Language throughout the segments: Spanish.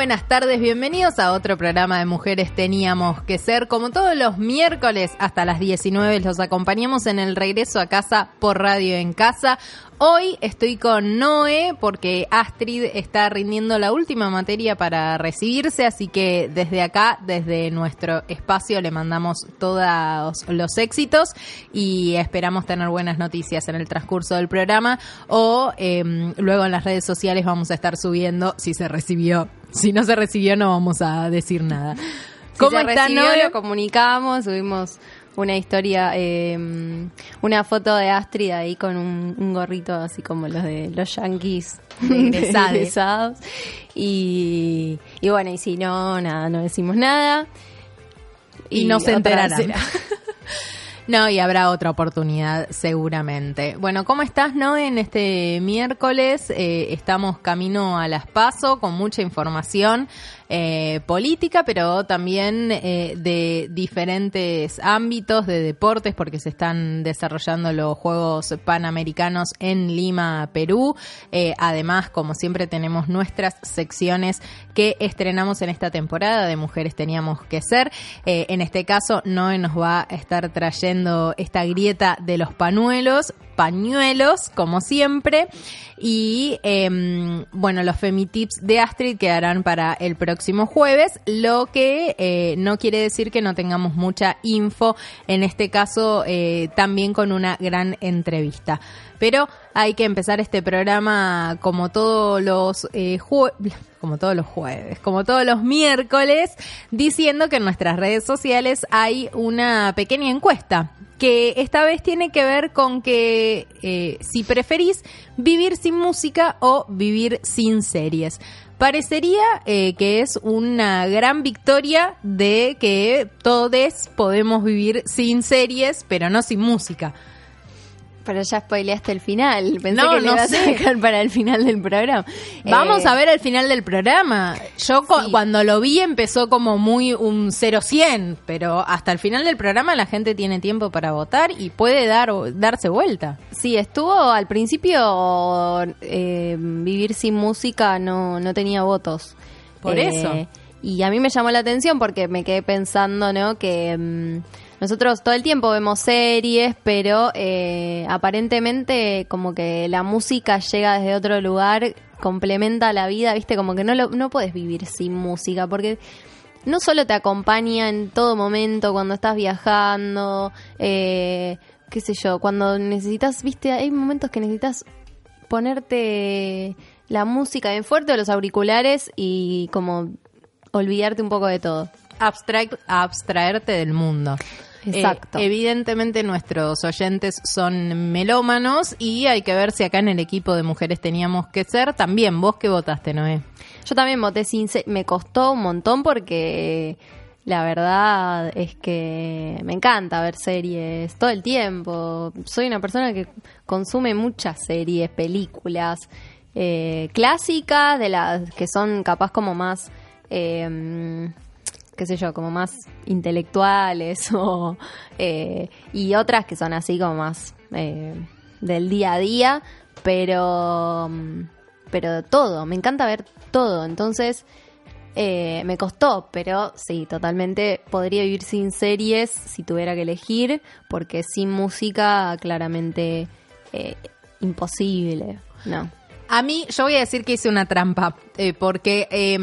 buenas tardes, bienvenidos a otro programa de Mujeres Teníamos que Ser. Como todos los miércoles hasta las 19 los acompañamos en el regreso a casa por Radio en Casa. Hoy estoy con Noé porque Astrid está rindiendo la última materia para recibirse, así que desde acá, desde nuestro espacio, le mandamos todos los éxitos y esperamos tener buenas noticias en el transcurso del programa o em, luego en las redes sociales vamos a estar subiendo si se recibió. Si no se recibió no vamos a decir nada. ¿Cómo está, está Noé? Lo comunicamos, subimos una historia, eh, una foto de Astrid ahí con un, un gorrito así como los de los yankees egresados. Y, y bueno, y si no, nada, no decimos nada. Y no se enterarán. No, y habrá otra oportunidad seguramente. Bueno, ¿cómo estás, no? En este miércoles eh, estamos camino a las PASO con mucha información eh, política, pero también eh, de diferentes ámbitos de deportes, porque se están desarrollando los Juegos Panamericanos en Lima, Perú. Eh, además, como siempre, tenemos nuestras secciones que estrenamos en esta temporada de Mujeres Teníamos que Ser. En este caso, Noé nos va a estar trayendo esta grieta de los pañuelos, pañuelos, como siempre. Y em, bueno, los Femitips de Astrid quedarán para el próximo jueves, lo que eh, no quiere decir que no tengamos mucha info, en este caso eh, también con una gran entrevista. Pero hay que empezar este programa como todos los eh, jue- como todos los jueves, como todos los miércoles, diciendo que en nuestras redes sociales hay una pequeña encuesta que esta vez tiene que ver con que eh, si preferís vivir sin música o vivir sin series. Parecería eh, que es una gran victoria de que todos podemos vivir sin series, pero no sin música. Pero ya spoileaste el final. Pensé No, que le no ibas sé. a dejar para el final del programa. Vamos Eh, a ver el final del programa. Yo Sí. cuando lo vi empezó como muy un 0-100, pero hasta el final del programa la gente tiene tiempo para votar y puede dar darse vuelta. Sí, estuvo al principio eh, vivir sin música no, no tenía votos. Por Eh, eso. Y a mí me llamó la atención porque me quedé pensando, ¿no? Que mm, nosotros todo el tiempo vemos series, pero eh, aparentemente como que la música llega desde otro lugar, complementa la vida, ¿viste? Como que no, lo, no puedes vivir sin música porque no solo te acompaña en todo momento cuando estás viajando, eh, qué sé yo, cuando necesitas, viste, hay momentos que necesitas ponerte la música bien fuerte o los auriculares y como olvidarte un poco de todo. Abstract, abstraerte del mundo. Exacto. Eh, evidentemente nuestros oyentes son melómanos y hay que ver si acá en el equipo de mujeres teníamos que ser. También, vos que votaste, Noé. Yo también voté sin me costó un montón porque la verdad es que me encanta ver series todo el tiempo. Soy una persona que consume muchas series, películas eh, clásicas, de las que son capaz como más, eh, qué sé yo, como más intelectuales o eh, y otras que son así como más eh, del día a día, pero pero todo, me encanta ver todo, entonces eh, me costó, pero sí, totalmente podría vivir sin series si tuviera que elegir, porque sin música claramente eh, imposible, no. A mí, yo voy a decir que hice una trampa, eh, porque eh,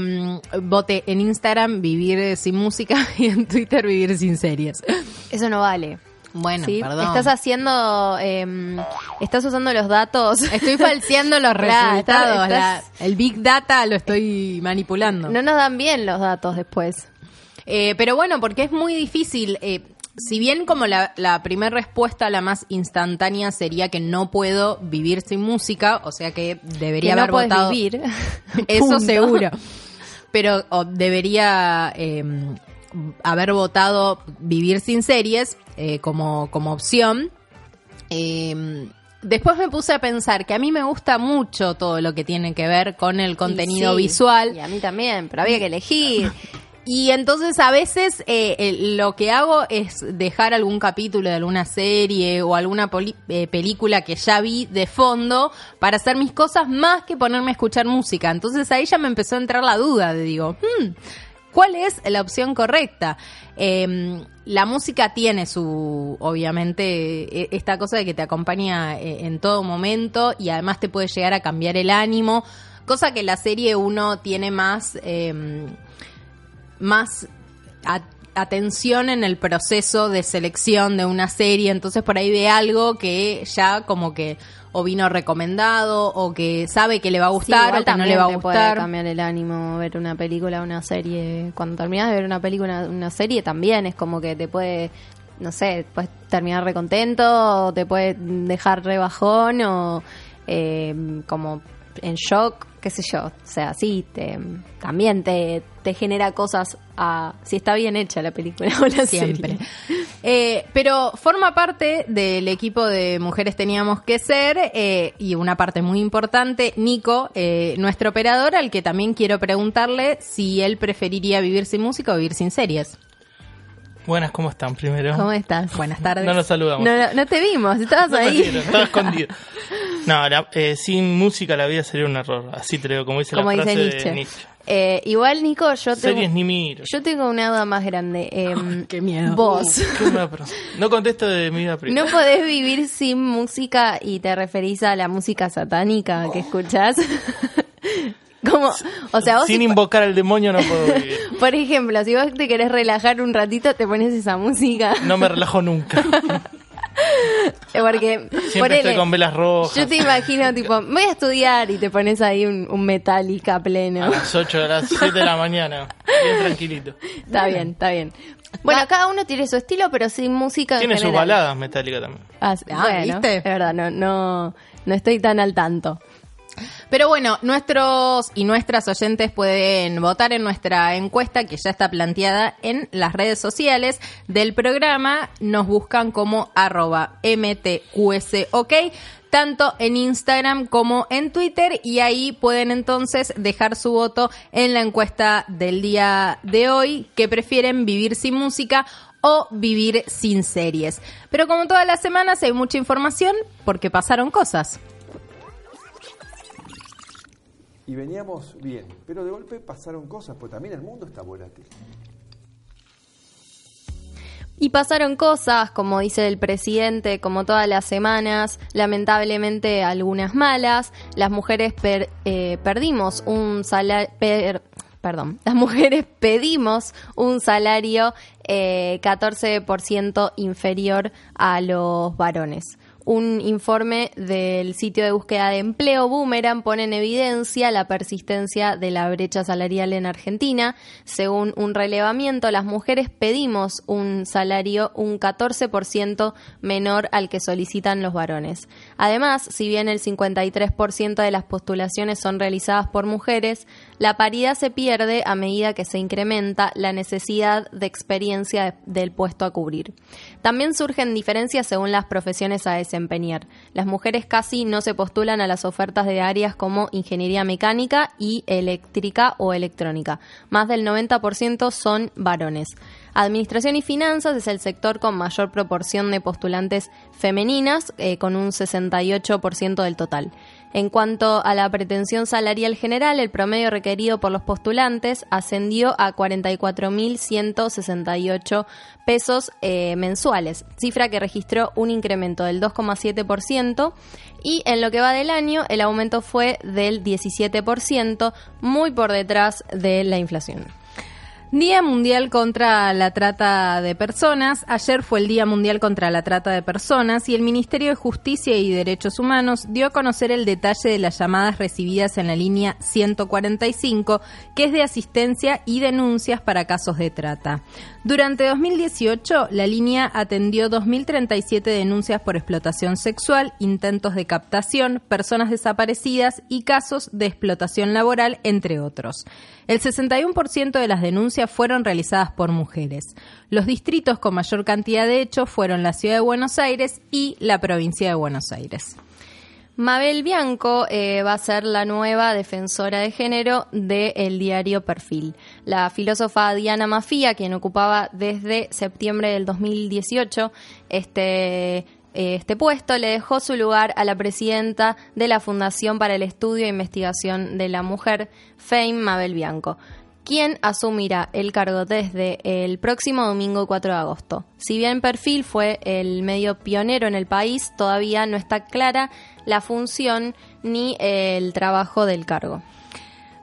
voté en Instagram vivir eh, sin música y en Twitter vivir sin series. Eso no vale. Bueno, ¿sí? perdón. Estás haciendo, eh, estás usando los datos. Estoy falseando los resultados. estás- la- estás- el Big Data lo estoy manipulando. No nos dan bien los datos después. Eh, pero bueno, porque es muy difícil. eh, si bien como la, la primera respuesta, la más instantánea, sería que no puedo vivir sin música, o sea que debería que no haber puedes votado. vivir. Eso seguro. Pero o debería eh, haber votado vivir sin series eh, como, como opción. Eh, después me puse a pensar que a mí me gusta mucho todo lo que tiene que ver con el contenido Y sí, visual. Y a mí también, pero había que elegir. Y entonces a veces eh, lo que hago es dejar algún capítulo de alguna serie o alguna eh, película que ya vi de fondo para hacer mis cosas más que ponerme a escuchar música. Entonces ahí ya me empezó a entrar la duda de digo, hmm, ¿cuál es la opción correcta? Eh, la música tiene su, obviamente, e- esta cosa de que te acompaña eh, en todo momento y además te puede llegar a cambiar el ánimo, cosa que la serie uno tiene más... más a- atención en el proceso de selección de una serie, entonces por ahí ve algo que ya como que o vino recomendado o que sabe que le va a gustar o que no le va a te puede gustar. cambiar el ánimo ver una película, una serie. Cuando terminas de ver una película, una serie también es como que te puede, no sé, puedes terminar recontento, o te puede dejar rebajón o eh, como en shock, qué sé yo. O sea, sí, te, también te, te genera cosas a, si está bien hecha la película o la Siempre. serie. Eh, pero forma parte del equipo de Mujeres Teníamos que Ser eh, y una parte muy importante, Nico, eh, nuestro operador, al que también quiero preguntarle si él preferiría vivir sin música o vivir sin series. Buenas, ¿cómo están primero? ¿Cómo estás? Buenas tardes. No nos saludamos. No, no, no te vimos, estabas No ahí. Estaba escondido. No, la- eh, sin música la vida sería un error. Así te digo, como dice Como la dice frase Nietzsche. de Nietzsche. Eh, igual, Nico, yo tengo, Series ni miro. yo tengo una duda más grande. Em, qué miedo. Vos. Qué persona. No contesto de mi vida privada. ¿No podés vivir sin música y te referís a la música satánica que escuchás? Como, o sea, vos Sin si- invocar al demonio no puedo vivir. por ejemplo, si vos te querés relajar un ratito, te pones esa música. No me relajo nunca. Porque, Siempre ponele, estoy con velas rojas. yo te imagino, tipo, voy a estudiar y te pones ahí un, un Metallica A pleno. las 8 de las 7 de la mañana. Bien tranquilito. Está bien, está bien. Bueno, cada uno tiene su estilo, pero sin música en Tiene sus baladas metálicas también. Ah, Ah, bueno, ¿viste? Es verdad, no, no, no estoy tan al tanto. Pero bueno, nuestros y nuestras oyentes pueden votar en nuestra encuesta que ya está planteada en las redes sociales del programa. Nos buscan como arroba mtqsok tanto en Instagram como en Twitter y ahí pueden entonces dejar su voto en la encuesta del día de hoy que prefieren vivir sin música o vivir sin series. Pero como todas las semanas hay mucha información porque pasaron cosas. Y veníamos bien, pero de golpe pasaron cosas, pues también el mundo está volátil. Y pasaron cosas, como dice el presidente, como todas las semanas, lamentablemente algunas malas. Las mujeres per- eh, perdimos un salario... perdón, las mujeres pedimos un salario eh, 14% inferior a los varones. Un informe del sitio de búsqueda de empleo Boomerang pone en evidencia la persistencia de la brecha salarial en Argentina. Según un relevamiento, las mujeres pedimos un salario un 14% menor al que solicitan los varones. Además, si bien el 53% de las postulaciones son realizadas por mujeres, la paridad se pierde a medida que se incrementa la necesidad de experiencia de- del puesto a cubrir. También surgen diferencias según las profesiones a desempeñar. Las mujeres casi no se postulan a las ofertas de áreas como ingeniería mecánica y eléctrica o electrónica. Más del 90% son varones. Administración y finanzas es el sector con mayor proporción de postulantes femeninas, eh, con un 68% del total. En cuanto a la pretensión salarial general, el promedio requerido por los postulantes ascendió a 44.168 pesos eh, mensuales, cifra que registró un incremento del 2,7% y en lo que va del año el aumento fue del 17%, muy por detrás de la inflación. Día Mundial contra la Trata de Personas. Ayer fue el Día Mundial contra la Trata de Personas y el Ministerio de Justicia y Derechos Humanos dio a conocer el detalle de las llamadas recibidas en la línea 145, que es de asistencia y denuncias para casos de trata. Durante 2018, la línea atendió 2.037 denuncias por explotación sexual, intentos de captación, personas desaparecidas y casos de explotación laboral, entre otros. El 61% de las denuncias fueron realizadas por mujeres. Los distritos con mayor cantidad de hechos fueron la Ciudad de Buenos Aires y la provincia de Buenos Aires. Mabel Bianco eh, va a ser la nueva defensora de género del diario Perfil. La filósofa Diana Mafía, quien ocupaba desde septiembre del 2018 este, este puesto, le dejó su lugar a la presidenta de la Fundación para el Estudio e Investigación de la Mujer, FAME Mabel Bianco quien asumirá el cargo desde el próximo domingo 4 de agosto. Si bien Perfil fue el medio pionero en el país, todavía no está clara la función ni el trabajo del cargo.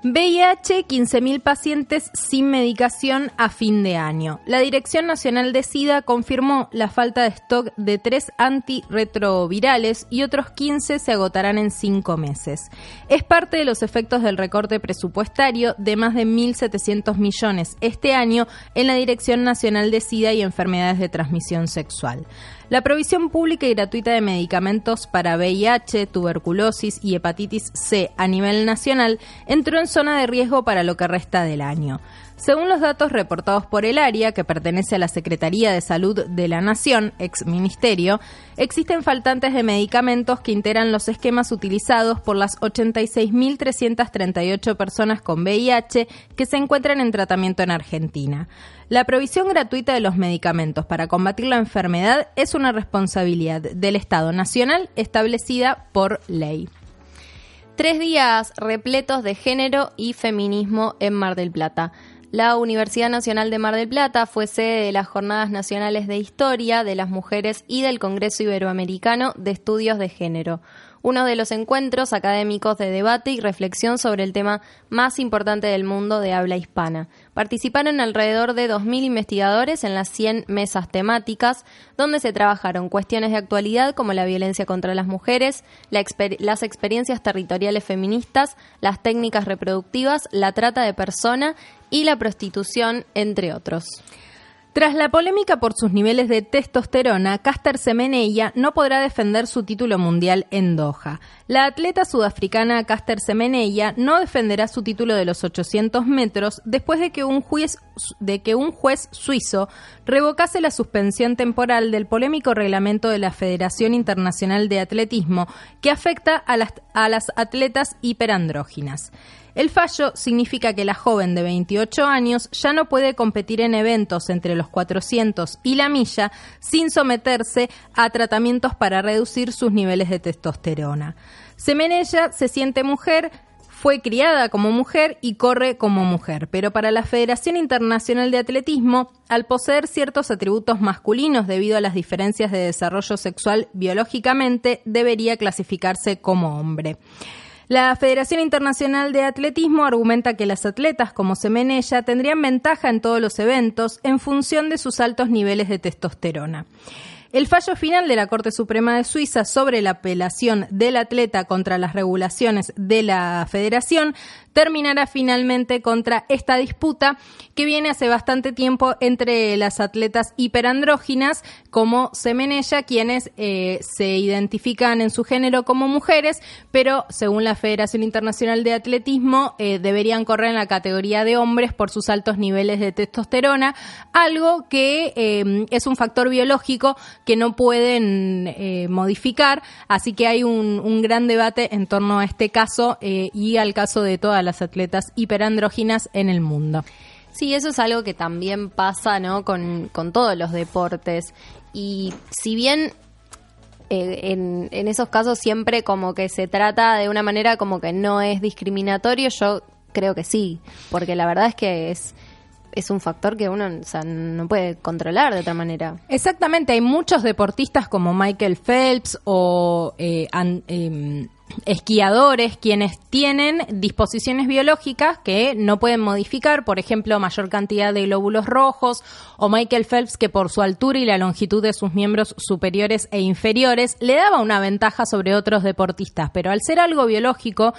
VIH, 15.000 pacientes sin medicación a fin de año. La Dirección Nacional de SIDA confirmó la falta de stock de tres antirretrovirales y otros 15 se agotarán en cinco meses. Es parte de los efectos del recorte presupuestario de más de 1.700 millones este año en la Dirección Nacional de SIDA y Enfermedades de Transmisión Sexual. La provisión pública y gratuita de medicamentos para VIH, tuberculosis y hepatitis C a nivel nacional entró en zona de riesgo para lo que resta del año. Según los datos reportados por el área, que pertenece a la Secretaría de Salud de la Nación, ex ministerio, existen faltantes de medicamentos que integran los esquemas utilizados por las 86.338 personas con VIH que se encuentran en tratamiento en Argentina. La provisión gratuita de los medicamentos para combatir la enfermedad es una responsabilidad del Estado Nacional establecida por ley. Tres días repletos de género y feminismo en Mar del Plata. La Universidad Nacional de Mar del Plata fue sede de las Jornadas Nacionales de Historia de las Mujeres y del Congreso Iberoamericano de Estudios de Género uno de los encuentros académicos de debate y reflexión sobre el tema más importante del mundo de habla hispana. Participaron alrededor de 2.000 investigadores en las 100 mesas temáticas, donde se trabajaron cuestiones de actualidad como la violencia contra las mujeres, las experiencias territoriales feministas, las técnicas reproductivas, la trata de persona y la prostitución, entre otros. Tras la polémica por sus niveles de testosterona, Caster Semenella no podrá defender su título mundial en Doha. La atleta sudafricana Caster Semenella no defenderá su título de los 800 metros después de que un juez, de que un juez suizo revocase la suspensión temporal del polémico reglamento de la Federación Internacional de Atletismo que afecta a las, a las atletas hiperandróginas. El fallo significa que la joven de 28 años ya no puede competir en eventos entre los 400 y la milla sin someterse a tratamientos para reducir sus niveles de testosterona. Semenella se siente mujer, fue criada como mujer y corre como mujer, pero para la Federación Internacional de Atletismo, al poseer ciertos atributos masculinos debido a las diferencias de desarrollo sexual biológicamente, debería clasificarse como hombre. La Federación Internacional de Atletismo argumenta que las atletas como Semenella tendrían ventaja en todos los eventos en función de sus altos niveles de testosterona. El fallo final de la Corte Suprema de Suiza sobre la apelación del atleta contra las regulaciones de la federación terminará finalmente contra esta disputa que viene hace bastante tiempo entre las atletas hiperandróginas como Semenella, quienes eh, se identifican en su género como mujeres, pero según la Federación Internacional de Atletismo eh, deberían correr en la categoría de hombres por sus altos niveles de testosterona, algo que eh, es un factor biológico que no pueden modificar, así que hay un, gran debate en torno a este caso y al caso de todas las atletas hiperandróginas en el mundo. Sí, eso es algo que también pasa, ¿no? Con, todos los deportes. Y si bien eh, en, en, esos casos siempre como que se trata de una manera como que no es discriminatorio, yo creo que sí, porque la verdad es que es es un factor que uno no puede controlar de otra manera. Exactamente, hay muchos deportistas como Michael Phelps o eh, em, esquiadores quienes tienen disposiciones biológicas que no pueden modificar, por ejemplo, mayor cantidad de glóbulos rojos, o Michael Phelps que por su altura y la longitud de sus miembros superiores e inferiores le daba una ventaja sobre otros deportistas, pero al ser algo biológico,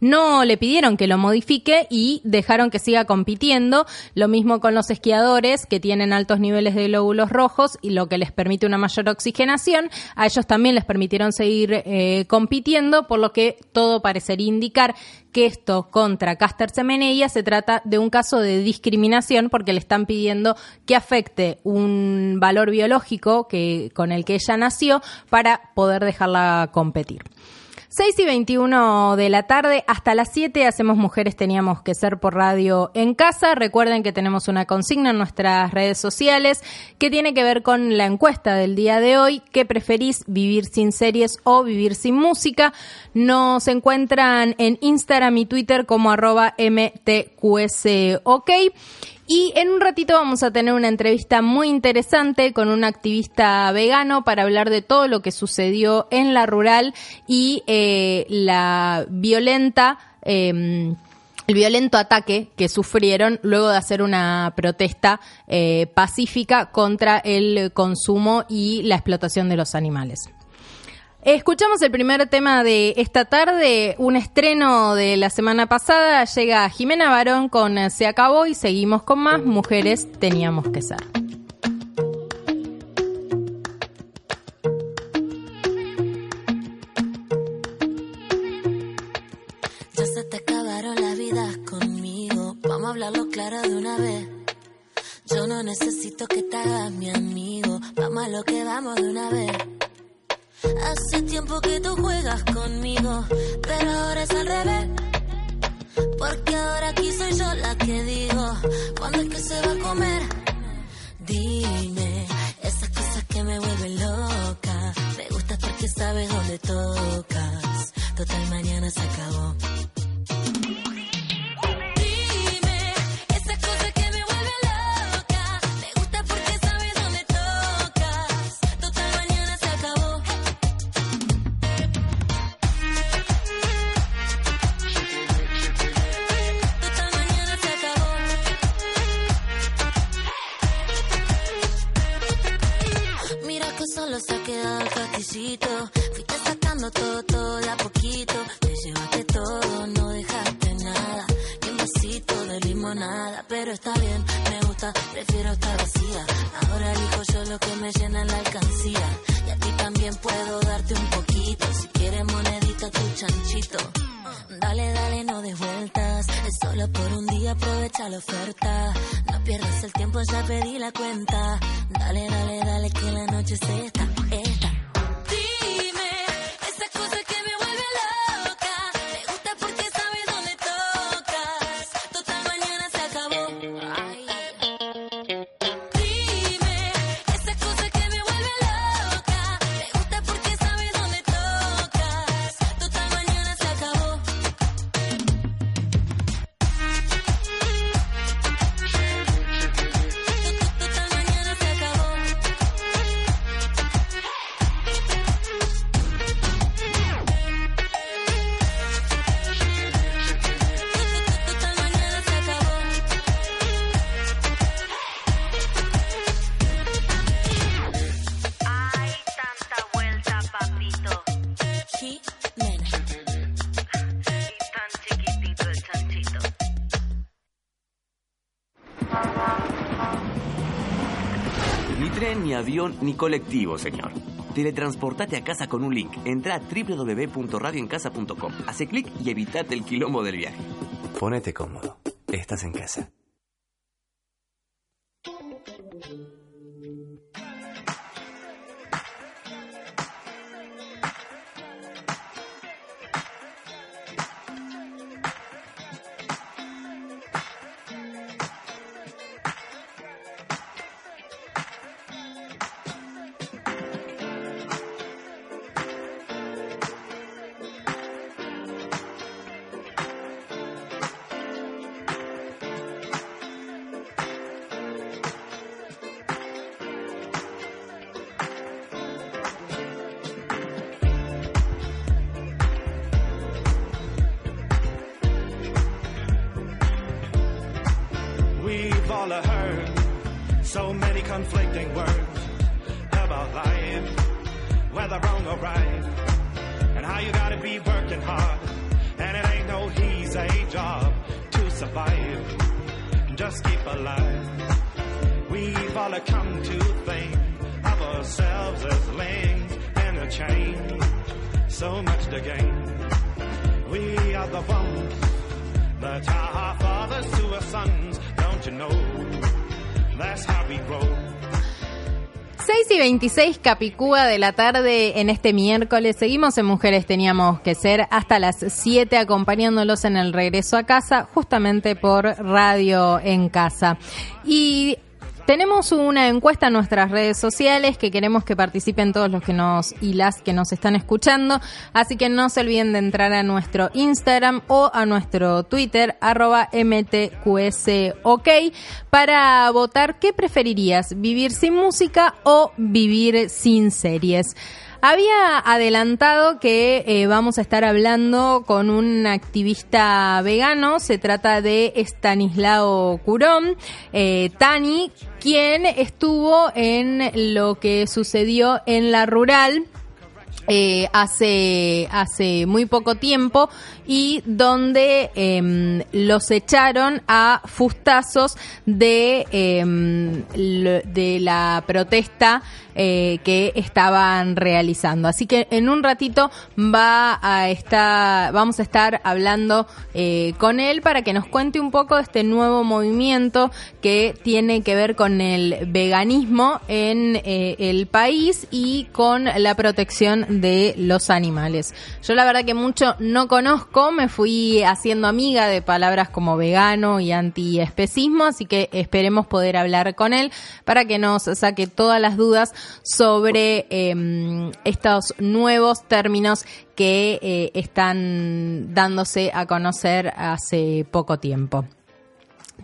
no le pidieron que lo modifique y dejaron que siga compitiendo. Lo mismo con los esquiadores que tienen altos niveles de glóbulos rojos y lo que les permite una mayor oxigenación. A ellos también les permitieron seguir eh, compitiendo, por lo que todo parecería indicar que esto contra Caster Semenella se trata de un caso de discriminación porque le están pidiendo que afecte un valor biológico que, con el que ella nació para poder dejarla competir. 6 y 21 de la tarde, hasta las 7 hacemos Mujeres Teníamos que Ser por radio en casa. Recuerden que tenemos una consigna en nuestras redes sociales que tiene que ver con la encuesta del día de hoy. ¿Qué preferís, vivir sin series o vivir sin música? Nos encuentran en Instagram y Twitter como arroba mtqsok. Y en un ratito vamos a tener una entrevista muy interesante con un activista vegano para hablar de todo lo que sucedió en la rural y eh, la violenta... Em, el violento ataque que sufrieron luego de hacer una protesta eh, pacífica contra el consumo y la explotación de los animales. Escuchamos el primer tema de esta tarde, un estreno de la semana pasada. Llega Jimena Barón con Se acabó y seguimos con más Mujeres teníamos que ser. Ya se te acabaron quiero la vida conmigo. Vamos a hablarlo claro de una vez. Yo no necesito que te hagas mi amigo. Vamos a lo que vamos de una vez. Hace tiempo que tú juegas conmigo, pero ahora es al revés. Porque ahora aquí soy yo la que digo, ¿cuándo es que se va a comer? Dime, esas cosas que me vuelven loca. Me gusta porque sabes dónde tocas. Total, mañana se acabó. Fuiste sacando todo, todo a poquito. Te llevaste todo, no dejaste nada. Un vasito de limonada. Pero está bien, me gusta, prefiero estar vacía. Ahora elijo yo lo que me llena la alcancía. Y a ti también puedo darte un poquito. Si quieres monedita, tu chanchito. Dale, dale, no des vueltas. Es solo por un día, aprovecha la oferta. No pierdas el tiempo, ya pedí la cuenta. Dale, dale, dale, que la noche es esta, esta. Ni colectivo, señor. Teletransportate a casa con un link. Entra a www.radioencasa.com. Hace clic y evitate el quilombo del viaje. Ponete cómodo. Estás en casa. Conflicting words about life, whether wrong or right, and how you gotta be working hard, and it ain't no easy job to survive. Just keep alive. We've all come to think of ourselves as links in a chain. So much to gain. We are the ones that are our fathers to our sons. Don't you know? That's how we roll. 6 y 26 Capicúa de la tarde en este miércoles. Seguimos en Mujeres Teníamos que Ser hasta las 7 acompañándolos en el regreso a casa, justamente por Radio en Casa. Y tenemos una encuesta en nuestras redes sociales que queremos que participen todos los que nos y las que nos están escuchando. Así que no se olviden de entrar a nuestro Instagram o a nuestro Twitter, arroba MTQSOK, para votar qué preferirías, vivir sin música o vivir sin series. Había adelantado que eh, vamos a estar hablando con un activista vegano, se trata de Stanislao Curón, eh, Tani, quien estuvo en lo que sucedió en la rural eh, hace, hace muy poco tiempo y donde em, los echaron a fustazos de, em, de la protesta eh, que estaban realizando. Así que en un ratito va a estar, vamos a estar hablando eh, con él para que nos cuente un poco de este nuevo movimiento que tiene que ver con el veganismo en eh, el país y con la protección de los animales. Yo la verdad que mucho no conozco, me fui haciendo amiga de palabras como vegano y antiespecismo, así que esperemos poder hablar con él para que nos saque todas las dudas sobre eh, estos nuevos términos que eh, están dándose a conocer hace poco tiempo.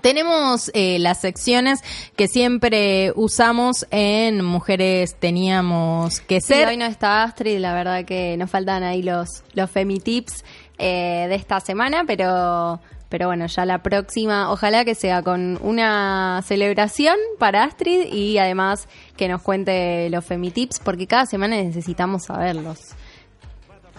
Tenemos eh, las secciones que siempre usamos en Mujeres Teníamos que Sí, ser. hoy no está Astrid, la verdad que nos faltan ahí los, los femitips eh, de esta semana, pero, pero bueno, ya la próxima, ojalá que sea con una celebración para Astrid y además que nos cuente los femitips, porque cada semana necesitamos saberlos.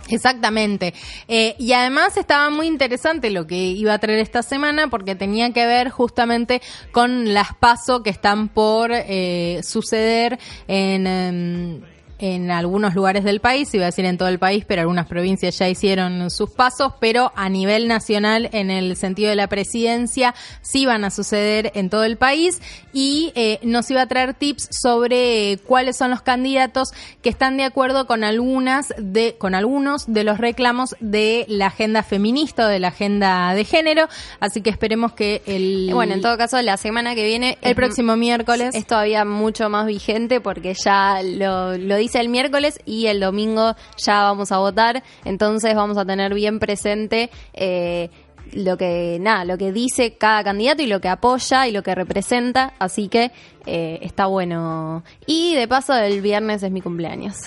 Exactamente. Eh, y además estaba muy interesante lo que iba a traer esta semana porque tenía que ver justamente con las pasos que están por eh, suceder en... em, en algunos lugares del país, iba a decir en todo el país, pero algunas provincias ya hicieron sus pasos, pero a nivel nacional, en el sentido de la presidencia, sí van a suceder en todo el país. Y eh, nos iba a traer tips sobre eh, cuáles son los candidatos que están de acuerdo con algunas de, con algunos de los reclamos de la agenda feminista o de la agenda de género, así que esperemos que el Bueno, en todo caso, la semana que viene... el próximo miércoles. Es todavía mucho más vigente porque ya lo, lo dice el miércoles y el domingo ya vamos a votar, entonces vamos a tener bien presente eh, lo que nada, lo que dice cada candidato y lo que apoya y lo que representa, así que eh, está bueno. Y de paso el viernes es mi cumpleaños.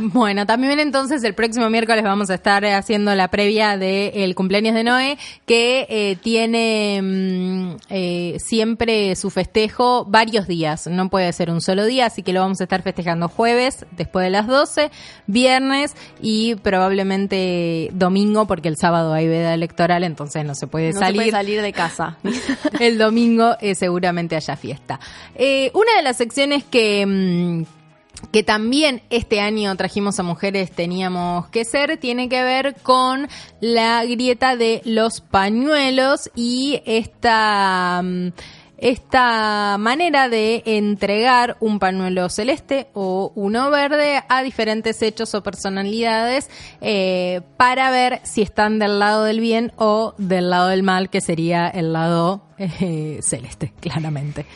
Bueno, también entonces el próximo miércoles vamos a estar haciendo la previa del cumpleaños de Noé, que eh, tiene mm, eh, siempre su festejo varios días, no puede ser un solo día, así que lo vamos a estar festejando jueves después de las 12, viernes y probablemente domingo, porque el sábado hay veda electoral, entonces no se puede No se salir puede salir de casa. el domingo eh, seguramente haya fiesta. Eh, una de las secciones que, mm, que también este año trajimos a mujeres teníamos que ser tiene que ver con la grieta de los pañuelos y esta... mm, esta manera de entregar un pañuelo celeste o uno verde a diferentes hechos o personalidades eh, para ver si están del lado del bien o del lado del mal, que sería el lado eh, celeste, claramente.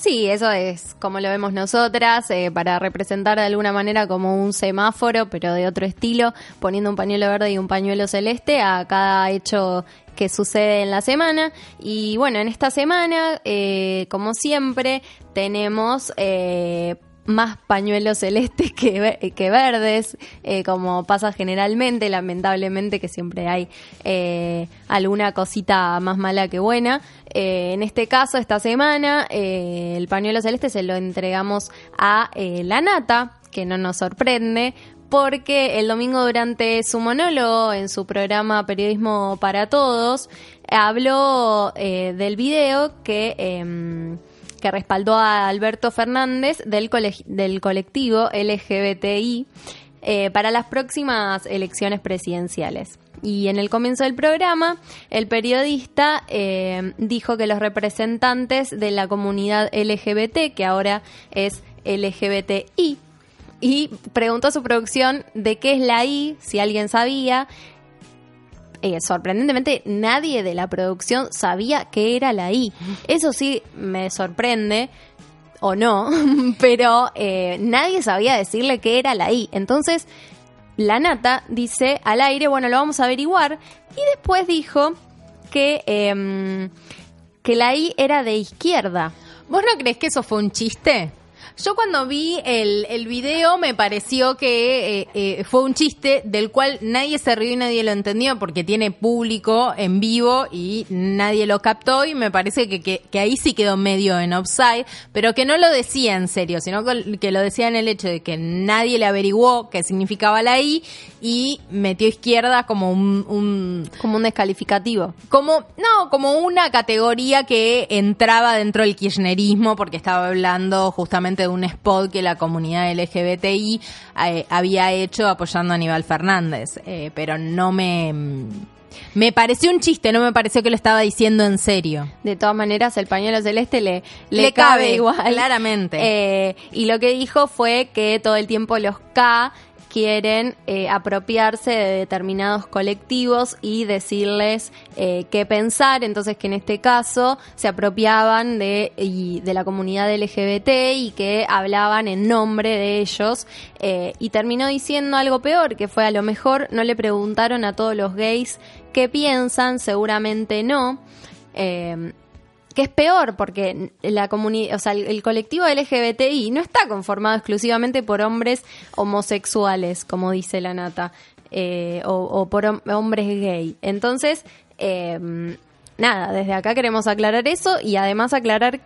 Sí, eso es como lo vemos nosotras, eh, para representar de alguna manera como un semáforo, pero de otro estilo, poniendo un pañuelo verde y un pañuelo celeste a cada hecho que sucede en la semana. Y bueno, en esta semana, eh, como siempre, tenemos... eh, más pañuelos celestes que, que verdes, eh, como pasa generalmente, lamentablemente que siempre hay eh, alguna cosita más mala que buena. Eh, en este caso, esta semana, el pañuelo celeste se lo entregamos a la nata, que no nos sorprende, porque el domingo durante su monólogo en su programa Periodismo para Todos, habló del video que... que respaldó a Alberto Fernández del colectivo LGBTI eh, para las próximas elecciones presidenciales. Y en el comienzo del programa, el periodista eh, dijo que los representantes de la comunidad LGBT, que ahora es LGBTI, y preguntó a su producción de qué es la I, si alguien sabía, eh, sorprendentemente nadie de la producción sabía qué era la I. Eso sí me sorprende, o no, pero eh, nadie sabía decirle qué era la I. Entonces, la nata dice al aire, bueno, lo vamos a averiguar, y después dijo que, em, que la I era de izquierda. ¿Vos no crees que eso fue un chiste? Yo cuando vi el, el video me pareció que eh, eh, fue un chiste del cual nadie se rió y nadie lo entendió porque tiene público en vivo y nadie lo captó y me parece que, que, que ahí sí quedó medio en offside, pero que no lo decía en serio, sino que lo decía en el hecho de que nadie le averiguó qué significaba la I y metió izquierda como un, un Como un descalificativo. como no como una categoría que entraba dentro del kirchnerismo porque estaba hablando justamente de un spot que la comunidad LGBTI eh, había hecho apoyando a Aníbal Fernández Eh, pero no me me pareció un chiste no me pareció que lo estaba diciendo en serio De todas maneras, el pañuelo celeste le, le, Le cabe, cabe, igual. claramente. Eh, y lo que dijo fue que todo el tiempo los K quieren eh, apropiarse de determinados colectivos y decirles eh, qué pensar, entonces que en este caso se apropiaban de, y- de la comunidad LGBT y que hablaban en nombre de ellos eh, y terminó diciendo algo peor, que fue a lo mejor no le preguntaron a todos los gays qué piensan, seguramente no. Eh, que es peor porque la o sea, el, colectivo LGBTI no está conformado exclusivamente por hombres homosexuales, como dice la nata, eh, o, por hom- hombres gay. Entonces, eh, nada, desde acá queremos aclarar eso y además aclarar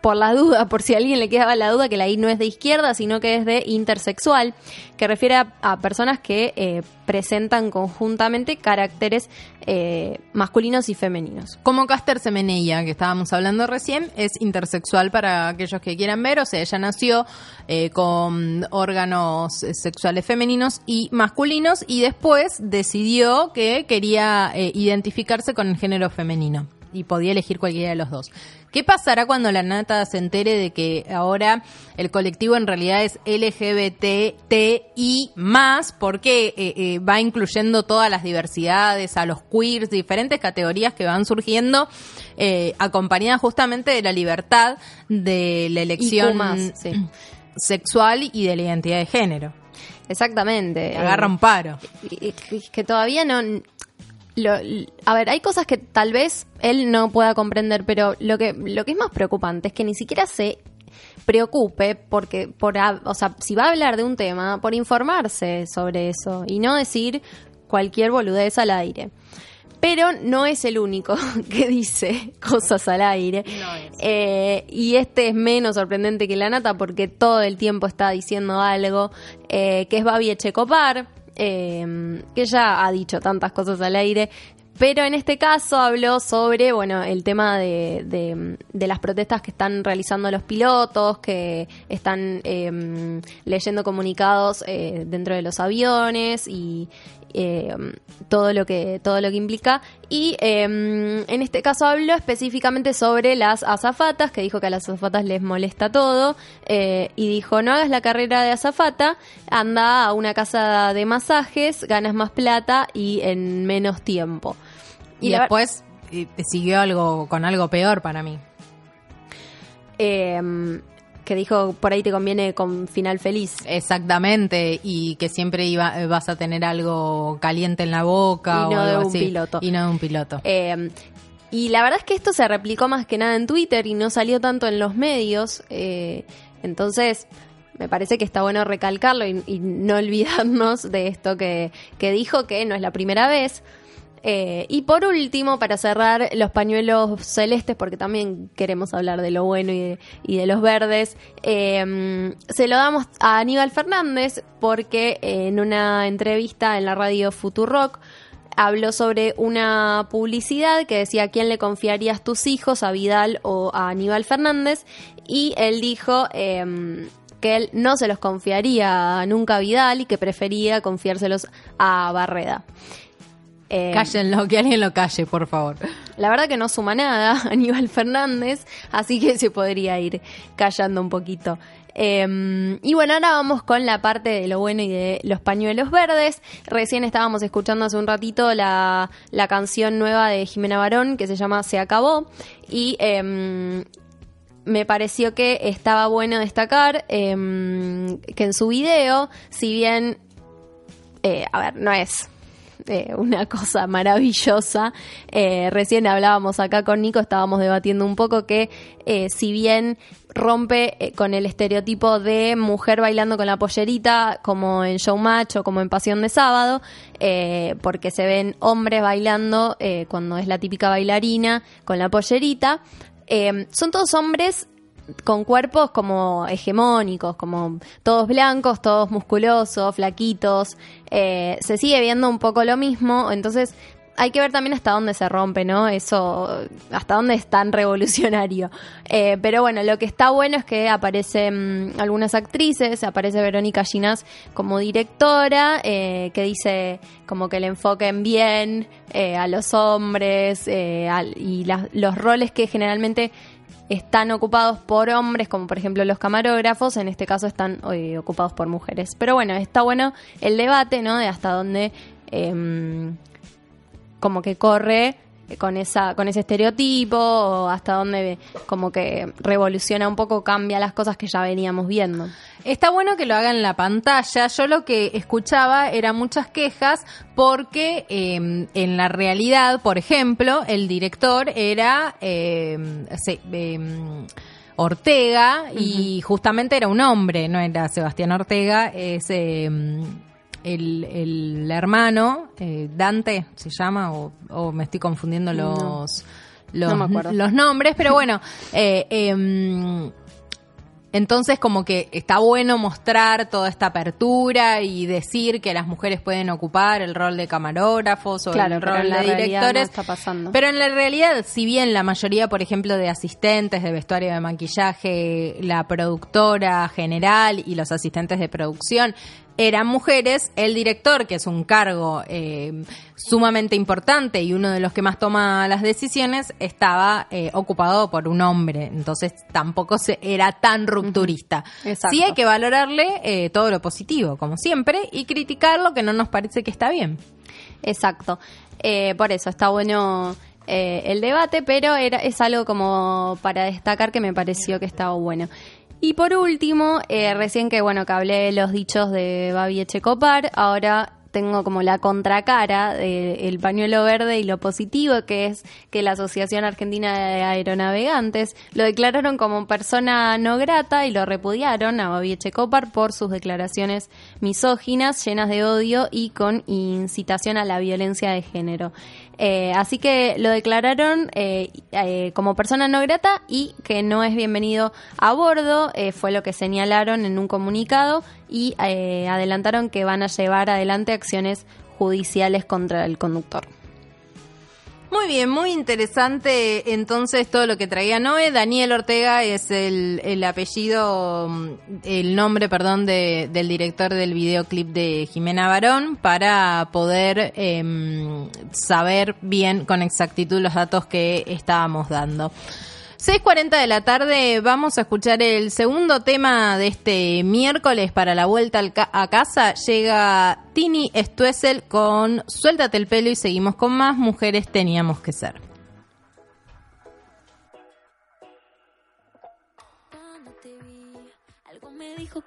por la duda, por si a alguien le quedaba la duda, que la I no es de izquierda, sino que es de intersexual, que refiere a, personas que eh, presentan conjuntamente caracteres eh, masculinos y femeninos. Como Caster Semenella, que estábamos hablando recién, es intersexual para aquellos que quieran ver, o sea, ella nació eh, con órganos sexuales femeninos y masculinos y después decidió que quería eh, identificarse con el género femenino y podía elegir cualquiera de los dos. ¿Qué pasará cuando la nata se entere de que ahora el colectivo en realidad es LGBTI más? Porque eh, eh, va incluyendo todas las diversidades, a los queers, diferentes categorías que van surgiendo, eh, acompañadas justamente de la libertad de la elección más, sí. sexual y de la identidad de género. Exactamente. Agarra un paro. que todavía no lo- a ver hay cosas que tal vez él no pueda comprender pero lo que lo que es más preocupante es que ni siquiera se preocupe porque por o sea si va a hablar de un tema por informarse sobre eso y no decir cualquier boludez al aire. Pero no es el único que dice cosas al aire. Eh, y este es menos sorprendente que la nata porque todo el tiempo está diciendo algo, eh, que es Babi Echecopar, eh, que ya ha dicho tantas cosas al aire. Pero en este caso habló sobre, bueno, el tema de, de- de las protestas que están realizando los pilotos, que están eh, leyendo comunicados eh, dentro de los aviones y eh, todo lo que todo lo que implica. Y eh, en este caso habló específicamente sobre las azafatas, que dijo que a las azafatas les molesta todo eh, y dijo no hagas la carrera de azafata, anda a una casa de masajes, ganas más plata y en menos tiempo. Y, ver- después eh, siguió algo con algo peor para mí. Que dijo por ahí te conviene con final feliz. Exactamente, y que siempre iba, eh, vas a tener algo caliente en la boca Y no o de algo un así. piloto. Y no de un piloto. Eh, y la verdad es que esto se replicó más que nada en Twitter y no salió tanto en los medios. eh, entonces, me parece que está bueno recalcarlo y, y no olvidarnos de esto que, que dijo, que no es la primera vez. Eh, y por último, para cerrar, los pañuelos celestes, porque también queremos hablar de lo bueno y de, los verdes, eh, se lo damos a Aníbal Fernández porque en una entrevista en la radio Futurock habló sobre una publicidad que decía ¿a quién le confiarías tus hijos? ¿A Vidal o a Aníbal Fernández? Y él dijo eh, que él no se los confiaría nunca a Vidal y que prefería confiárselos a Barreda. Eh, Cállenlo, que alguien lo calle, por favor. la verdad que no suma nada Aníbal Fernández, así que se podría ir callando un poquito. Eh, y bueno, ahora vamos con la parte de lo bueno y de los pañuelos verdes. Recién estábamos escuchando hace un ratito la, la canción nueva de Jimena Barón que se llama Se acabó. Y eh, me pareció que estaba bueno destacar eh, que en su video, si bien, eh, a ver, no es una cosa maravillosa. Eh, recién hablábamos acá con Nico, estábamos debatiendo un poco que eh, si bien rompe eh, con el estereotipo de mujer bailando con la pollerita, como en Showmatch o como en Pasión de Sábado, porque se ven hombres bailando cuando es la típica bailarina con la pollerita. Son todos hombres con cuerpos como hegemónicos, como todos blancos, todos musculosos, flaquitos. Eh, se sigue viendo un poco lo mismo, entonces hay que ver también hasta dónde se rompe, ¿no? Eso, hasta dónde es tan revolucionario. Eh, pero bueno, lo que está bueno es que aparecen algunas actrices, aparece Verónica Ginás como directora, eh, que dice como que le enfoquen bien a los hombres y los roles que generalmente están ocupados por hombres, como por ejemplo los camarógrafos, en este caso están ocupados por mujeres. Pero bueno, está bueno el debate, ¿no? De hasta dónde em, como que corre con esa con ese estereotipo o hasta dónde como que revoluciona un poco cambia las cosas que ya veníamos viendo Está bueno que lo haga en la pantalla. Yo lo que escuchaba eran muchas quejas porque eh, en la realidad, por ejemplo, el director era eh, se- eh, Ortega y justamente era un hombre, no era Sebastián Ortega, es eh, el, el hermano, eh, Dante se llama, o, o me estoy confundiendo No. los, los, No nombres, pero bueno. eh, em, entonces, como que está bueno mostrar toda esta apertura y decir que las mujeres pueden ocupar el rol de camarógrafos o Claro, el rol de directores. no está pasando. Pero en la realidad, si bien la mayoría, por ejemplo, de asistentes de vestuario de maquillaje, la productora general y los asistentes de producción eran mujeres, el director, que es un cargo eh, sumamente importante y uno de los que más toma las decisiones, estaba eh, ocupado por un hombre. Entonces tampoco se, era tan rupturista. Exacto. Sí hay que valorarle eh, todo lo positivo, como siempre, y criticar lo que no nos parece que está bien. Exacto. Eh, por eso está bueno eh, el debate, pero era, es algo como para destacar que me pareció que estaba bueno. Y por último, eh, recién que bueno que hablé de los dichos de Babi Echecopar, ahora tengo como la contracara del pañuelo verde y lo positivo que es que la Asociación Argentina de Aeronavegantes lo declararon como persona no grata y lo repudiaron a Babi Echecopar por sus declaraciones misóginas, llenas de odio y con incitación a la violencia de género. Eh, así que lo declararon eh, eh, como persona no grata y que no es bienvenido a bordo, eh, fue lo que señalaron en un comunicado y eh, adelantaron que van a llevar adelante acciones judiciales contra el conductor. Muy bien, muy interesante entonces todo lo que traía Noé. Daniel Ortega es el, el apellido, mm, el nombre, perdón, de, del director del videoclip de Jimena Barón para poder em, saber bien con exactitud los datos que estábamos dando. 6.40 de la tarde vamos a escuchar el segundo tema de este miércoles para la vuelta a casa. Llega Tini Stuessel con Suéltate el pelo y seguimos con más mujeres teníamos que ser.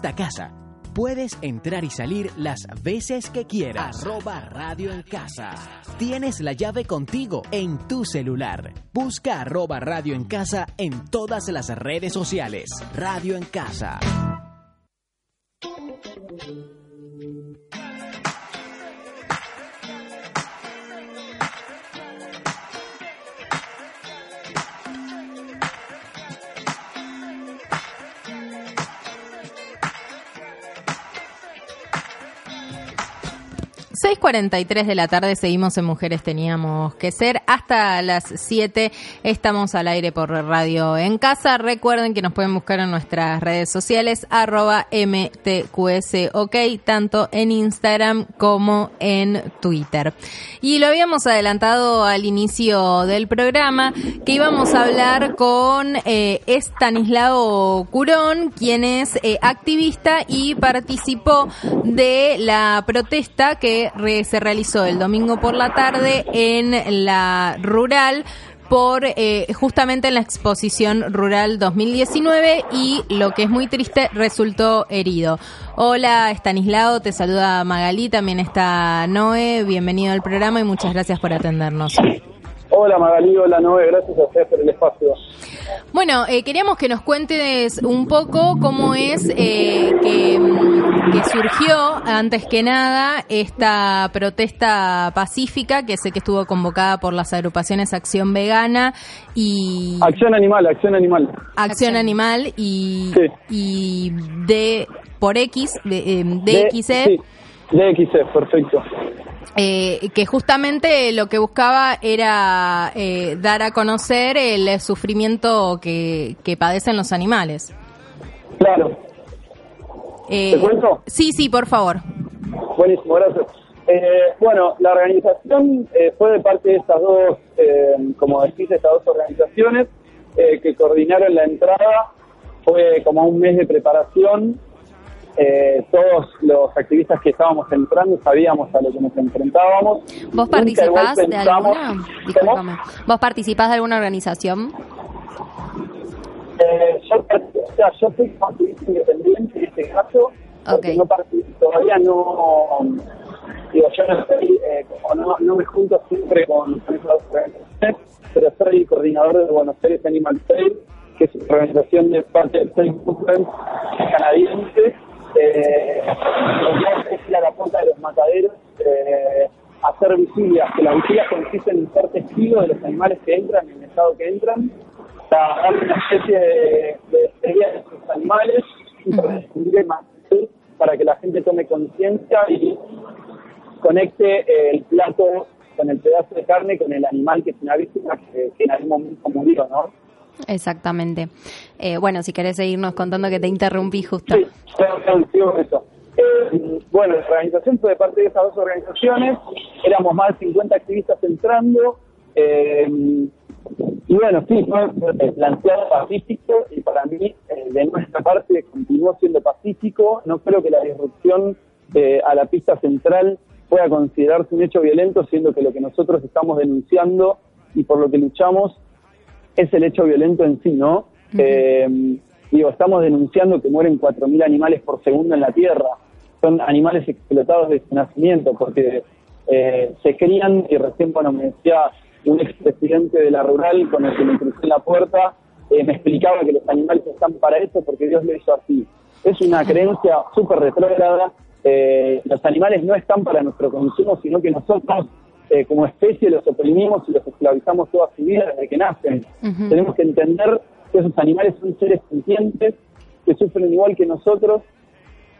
esta casa. Puedes entrar y salir las veces que quieras. Arroba Radio en Casa. Tienes la llave contigo en tu celular. Busca arroba Radio en Casa en todas las redes sociales. Radio en Casa. 6.43 de la tarde seguimos en Mujeres Teníamos que Ser. Hasta las 7 estamos al aire por Radio en Casa. Recuerden que nos pueden buscar en nuestras redes sociales, arroba MTQSOK, tanto en Instagram como en Twitter. Y lo habíamos adelantado al inicio del programa que íbamos a hablar con eh, Estanislao Curón, quien es eh, activista y participó de la protesta que se realizó el domingo por la tarde en la rural por eh, justamente en la exposición rural 2019 y lo que es muy triste resultó herido. Hola Estanislao, te saluda Magalí, también está Noé, bienvenido al programa y muchas gracias por atendernos. Hola Magalí, hola Noé, gracias a ustedes por el espacio. Bueno, eh, queríamos que nos cuentes un poco cómo es eh, que, mm, que surgió, antes que nada, esta protesta pacífica que sé que estuvo convocada por las agrupaciones Acción Vegana y Acción Animal, Acción Animal. Acción Animal y, Sí. y de por X, de, eh, De- DXE, sí, DXE, perfecto. Eh, que justamente lo que buscaba era eh, dar a conocer el sufrimiento que, que padecen los animales. Claro, Eh, ¿te cuento? Sí, sí, por favor. Buenísimo, gracias. Eh, bueno, la organización eh, fue de parte de estas dos, eh, como decís, estas dos organizaciones eh, que coordinaron la entrada. Fue como un mes de preparación. Eh, todos los activistas que estábamos entrando sabíamos a lo que nos enfrentábamos. ¿Vos participás de pensamos- alguna? ¿Vos participás de alguna organización? Eh, yo, o sea, yo soy activista independiente en este caso, porque no todavía no, digo, yo no estoy, eh, no, no me junto siempre con, con esas organizaciones, pero soy coordinador de Buenos Aires Animal Trail, que es una organización de parte del Movement canadiense, eh, es a la punta de los mataderos, eh, hacer vigilias, que las vigilias consisten en ser testigos de los animales que entran, en el estado que entran, para darle una especie de, de de estos animales y para que la gente tome conciencia y conecte eh, el plato con el pedazo de carne con el animal que es una víctima que, que en algún momento murió, ¿no? Exactamente. Eh, bueno, si querés seguirnos contando que te interrumpí justo. Con eso. Eh, bueno, la organización fue de parte de esas dos organizaciones, éramos más de 50 activistas entrando, eh, y bueno, sí, fue planteado pacífico y para mí, eh, de nuestra parte, continuó siendo pacífico. No creo que la disrupción eh, a la pista central pueda considerarse un hecho violento, siendo que lo que nosotros estamos denunciando y por lo que luchamos es el hecho violento en sí, ¿no? Eh, digo, estamos denunciando que mueren 4.000 animales por segundo en la Tierra. Son animales explotados de su nacimiento porque eh, se crían, y recién, bueno, me decía un expresidente de la rural con el que me crucé la puerta, eh, me explicaba que los animales están para eso porque Dios lo hizo así. Es una creencia súper retrógrada. Eh, los animales no están para nuestro consumo, sino que nosotros eh, como especie los oprimimos y los esclavizamos toda su vida desde que nacen. Tenemos que entender que esos animales son seres sintientes, que sufren igual que nosotros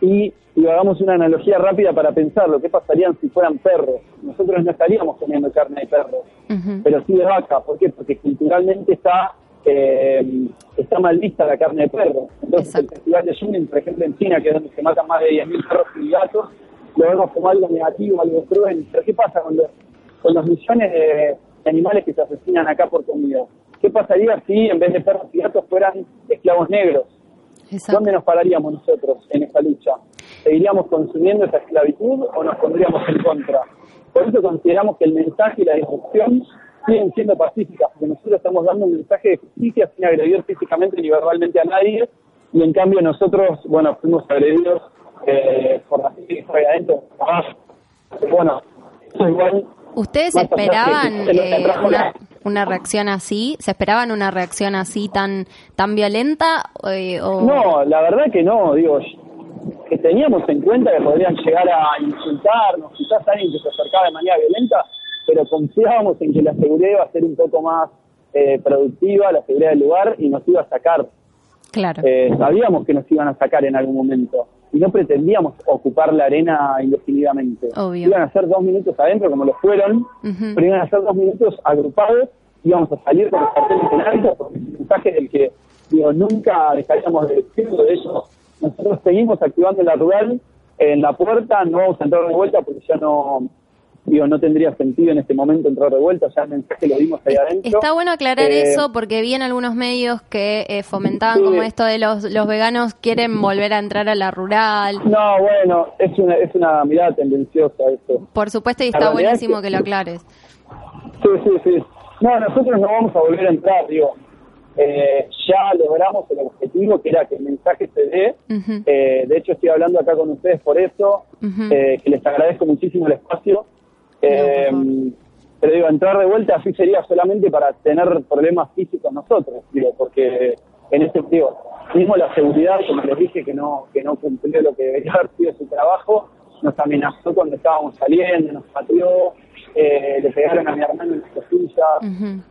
y, y hagamos una analogía rápida para pensarlo. ¿Qué pasarían si fueran perros? Nosotros no estaríamos comiendo carne de perros, pero sí de vaca. ¿Por qué? Porque culturalmente está eh, está mal vista la carne de perro. Entonces el Festival de Junin, por ejemplo, en China, que es donde se matan más de 10.000 perros y gatos, lo vemos como algo negativo, algo cruel. Pero ¿qué pasa los, con los millones de animales que se asesinan acá por comida? ¿Qué pasaría si en vez de perros y gatos fueran esclavos negros? ¿Dónde nos pararíamos nosotros en esta lucha? ¿Seguiríamos consumiendo esa esclavitud o nos pondríamos en contra? Por eso consideramos que el mensaje y la disrupción siguen siendo pacíficas, porque nosotros estamos dando un mensaje de justicia sin agredir físicamente ni verbalmente a nadie, y en cambio nosotros, bueno, fuimos agredidos eh, por la gente que adentro. Ah, Bueno, eso igual... ¿Ustedes esperaban eh, una reacción así? ¿Se esperaban una reacción así tan tan violenta? eh, o... No, la verdad que no, digo, que teníamos en cuenta que podrían llegar a insultarnos, quizás alguien que se acercaba de manera violenta, pero confiábamos en que la seguridad iba a ser un poco más eh, productiva, la seguridad del lugar, y nos iba a sacar. Claro. Eh, sabíamos que nos iban a sacar en algún momento y no pretendíamos ocupar la arena indefinidamente. Obvio. Iban a ser dos minutos adentro, como lo fueron, pero iban a ser dos minutos agrupados, íbamos a salir con los carteles en alto, porque es un mensaje del que digo, nunca dejaríamos de decirlo de eso. Nosotros seguimos activando la rural en la puerta, no vamos a entrar de vuelta porque ya no digo no tendría sentido en este momento entrar de vuelta, ya el mensaje lo dimos ahí adentro. Está bueno aclarar Eh, eso porque vi en algunos medios que eh, fomentaban Sí. como esto de los, los veganos quieren volver a entrar a la rural. No, bueno, es una, es una mirada tendenciosa eso. Por supuesto, y está es buenísimo que- que lo aclares. Sí, sí, sí. No, nosotros no vamos a volver a entrar, digo. Eh, ya logramos el objetivo que era que el mensaje se dé. Eh, de hecho, estoy hablando acá con ustedes por eso, que les agradezco muchísimo el espacio. Eh, pero digo, entrar de vuelta así sería solamente para tener problemas físicos nosotros, digo, porque en este digo, mismo la seguridad, como les dije, que no que no cumplió lo que debería haber sido su trabajo, nos amenazó cuando estábamos saliendo, nos pateó, eh, le pegaron a mi hermano en las costillas,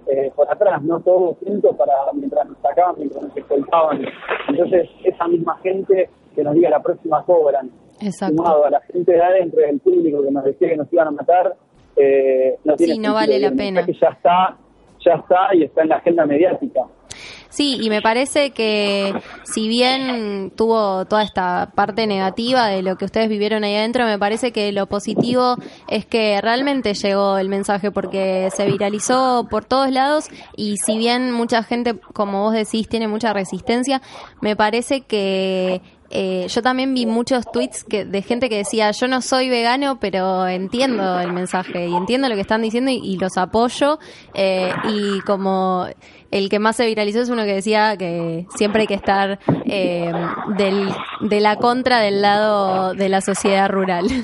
eh, por atrás, no todos juntos para mientras nos sacaban, mientras nos escoltaban. Entonces, esa misma gente que nos diga la próxima cobran. Sumado a la gente de adentro del público que nos decía que nos iban a matar, eh, no tiene Sí, no vale la pena. mensaje ya está, ya está y está en la agenda mediática. Sí, y me parece que si bien tuvo toda esta parte negativa de lo que ustedes vivieron ahí adentro, me parece que lo positivo es que realmente llegó el mensaje porque se viralizó por todos lados y si bien mucha gente, como vos decís, tiene mucha resistencia, me parece que eh, yo también vi muchos tweets que, de gente que decía, yo no soy vegano, pero entiendo el mensaje y entiendo lo que están diciendo y, los apoyo. eh, y como el que más se viralizó es uno que decía que siempre hay que estar eh, del, de la contra del lado de la sociedad rural.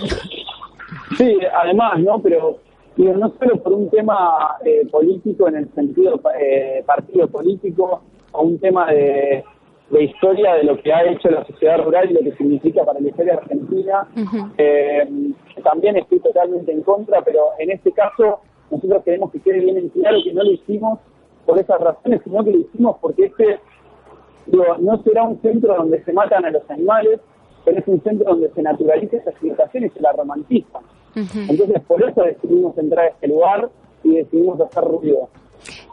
Sí, además, ¿no? Pero no solo por un tema eh, político en el sentido eh, partido político o un tema de, de historia de lo que ha hecho la sociedad rural y lo que significa para la historia argentina. Eh, también estoy totalmente en contra, pero en este caso nosotros queremos que quede bien en claro que no lo hicimos por esas razones, sino que lo hicimos porque este digo, no será un centro donde se matan a los animales, pero es un centro donde se naturaliza esa civilización y se la romantiza. Entonces, por eso decidimos entrar a este lugar y decidimos hacer ruido.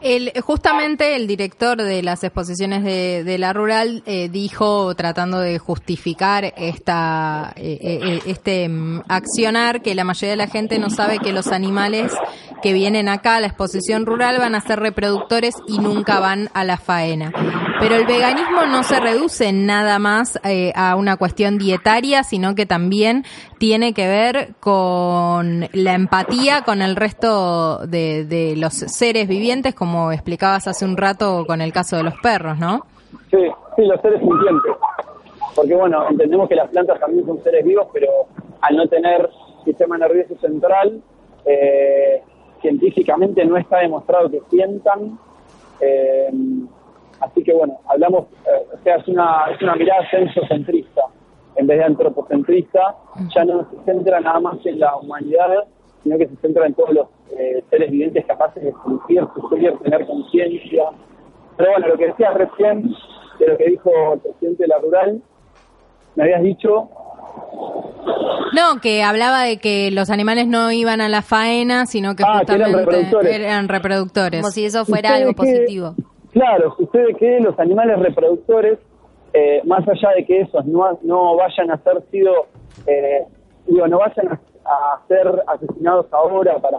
El, justamente el director de las exposiciones de, la rural eh, dijo, tratando de justificar esta, eh, eh, este mm, accionar, que la mayoría de la gente no sabe que los animales que vienen acá a la exposición rural van a ser reproductores y nunca van a la faena. Pero el veganismo no se reduce nada más eh, a una cuestión dietaria, sino que también tiene que ver con la empatía con el resto de, de los seres vivientes, como explicabas hace un rato con el caso de los perros, ¿no? Sí, sí, los seres sintientes. Porque, bueno, entendemos que las plantas también son seres vivos, pero al no tener sistema nervioso central, eh, científicamente no está demostrado que sientan. eh, así que, bueno, hablamos, eh, o sea, es una, es una mirada sensocentrista en vez de antropocentrista. Ya no se centra nada más en la humanidad, sino que se centra en todos los eh, seres vivientes capaces de sentir, sufrir, tener conciencia. Pero bueno, lo que decías recién, de lo que dijo el presidente de la rural, me habías dicho No, que hablaba de que los animales no iban a la faena, sino que Ah, que eran justamente reproductores. eran reproductores. Como si eso fuera ¿Ustedes algo positivo. Claro, sucede que los animales reproductores, eh, más allá de que esos no, no vayan a ser sido, eh, digo, no vayan a, a ser asesinados ahora para,